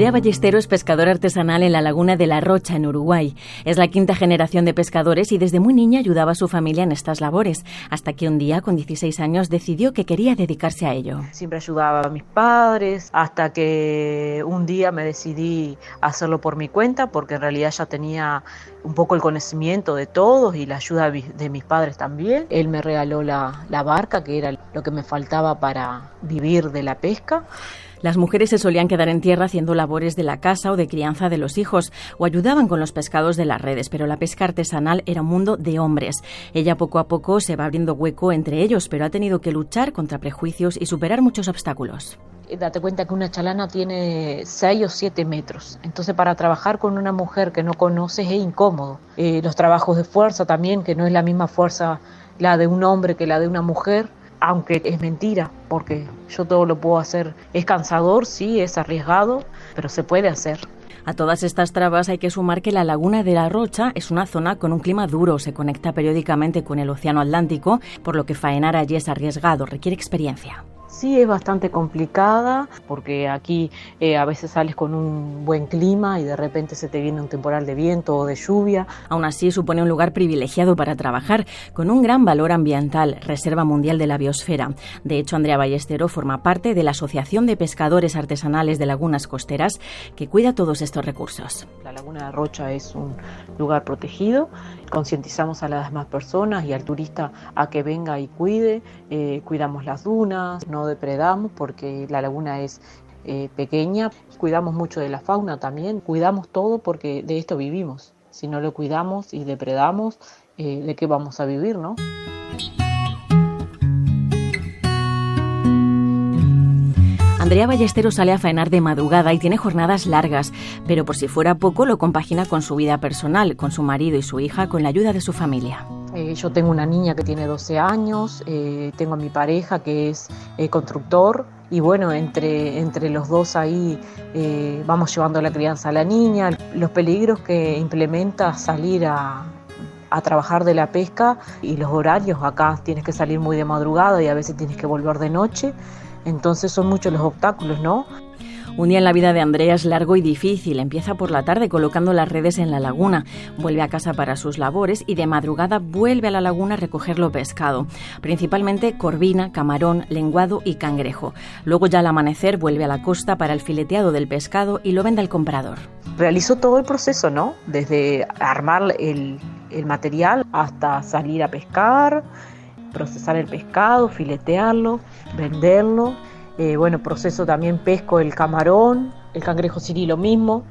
Andrea Ballestero es pescador artesanal en la laguna de La Rocha, en Uruguay. Es la quinta generación de pescadores y desde muy niña ayudaba a su familia en estas labores, hasta que un día, con 16 años, decidió que quería dedicarse a ello. Siempre ayudaba a mis padres, hasta que un día me decidí hacerlo por mi cuenta, porque en realidad ya tenía un poco el conocimiento de todos y la ayuda de mis padres también. Él me regaló la barca, que era lo que me faltaba para vivir de la pesca. Las mujeres se solían quedar en tierra haciendo labores de la casa o de crianza de los hijos o ayudaban con los pescados de las redes, pero la pesca artesanal era un mundo de hombres. Ella poco a poco se va abriendo hueco entre ellos, pero ha tenido que luchar contra prejuicios y superar muchos obstáculos date cuenta que una chalana tiene 6 o 7 metros. Entonces para trabajar con una mujer que no conoces es incómodo. Eh, los trabajos de fuerza también, que no es la misma fuerza la de un hombre que la de una mujer aunque es mentira, porque yo todo lo puedo hacer. Es cansador, sí, es arriesgado, pero se puede hacer. A todas estas trabas hay que sumar que la laguna de la Rocha es una zona con un clima duro, se conecta periódicamente con el Océano Atlántico, por lo que faenar allí es arriesgado, requiere experiencia. Sí, es bastante complicada porque aquí eh, a veces sales con un buen clima y de repente se te viene un temporal de viento o de lluvia. Aún así supone un lugar privilegiado para trabajar con un gran valor ambiental, Reserva Mundial de la Biosfera. De hecho, Andrea Ballestero forma parte de la Asociación de Pescadores Artesanales de Lagunas Costeras que cuida todos estos recursos. La Laguna de Rocha es un lugar protegido. Concientizamos a las demás personas y al turista a que venga y cuide. Eh, cuidamos las dunas, no depredamos porque la laguna es eh, pequeña, cuidamos mucho de la fauna también, cuidamos todo porque de esto vivimos. Si no lo cuidamos y depredamos, eh, ¿de qué vamos a vivir, no? Andrea Ballesteros sale a faenar de madrugada y tiene jornadas largas, pero por si fuera poco lo compagina con su vida personal, con su marido y su hija, con la ayuda de su familia. Eh, yo tengo una niña que tiene 12 años, eh, tengo a mi pareja que es eh, constructor y bueno, entre, entre los dos ahí vamos llevando la crianza a la niña, los peligros que implementa salir a, a trabajar de la pesca y los horarios, acá tienes que salir muy de madrugada y a veces tienes que volver de noche, entonces son muchos los obstáculos, ¿no? Un día en la vida de Andrea es largo y difícil. Empieza por la tarde colocando las redes en la laguna, vuelve a casa para sus labores y de madrugada vuelve a la laguna a recoger lo pescado, principalmente corvina, camarón, lenguado y cangrejo. Luego ya al amanecer vuelve a la costa para el fileteado del pescado y lo vende al comprador. Realizó todo el proceso, ¿no? Desde armar el, el material hasta salir a pescar, procesar el pescado, filetearlo, venderlo eh, bueno, proceso también pesco el camarón, el cangrejo sirí lo mismo.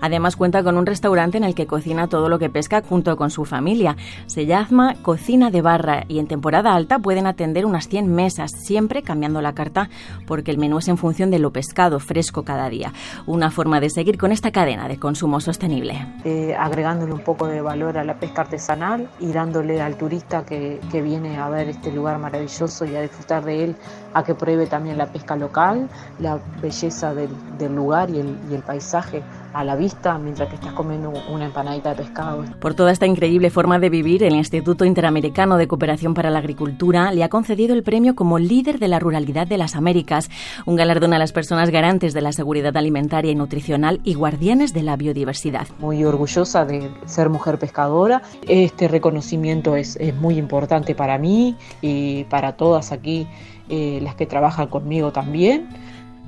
Además cuenta con un restaurante en el que cocina todo lo que pesca junto con su familia. Se llama Cocina de Barra y en temporada alta pueden atender unas 100 mesas, siempre cambiando la carta porque el menú es en función de lo pescado fresco cada día. Una forma de seguir con esta cadena de consumo sostenible. Eh, agregándole un poco de valor a la pesca artesanal y dándole al turista que, viene a ver este lugar maravilloso y a disfrutar de él, a que pruebe también la pesca local, la belleza del, lugar y el paisaje a la vista mientras que estás comiendo una empanadita de pescado. Por toda esta increíble forma de vivir, el Instituto Interamericano de Cooperación para la Agricultura le ha concedido el premio como líder de la ruralidad de las Américas, un galardón a las personas garantes de la seguridad alimentaria y nutricional y guardianes de la biodiversidad. Muy orgullosa de ser mujer pescadora. Este reconocimiento es, muy importante para mí y para todas aquí eh, las que trabajan conmigo también.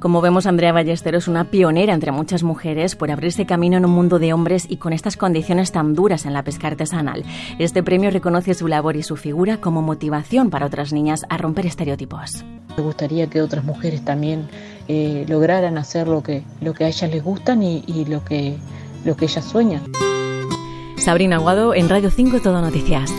Como vemos, Andrea Ballestero es una pionera entre muchas mujeres por abrirse camino en un mundo de hombres y con estas condiciones tan duras en la pesca artesanal. Este premio reconoce su labor y su figura como motivación para otras niñas a romper estereotipos. Me gustaría que otras mujeres también eh, lograran hacer lo que, lo que a ellas les gustan y, y lo, que, lo que ellas sueñan. Sabrina Aguado en Radio 5 Todo Noticias.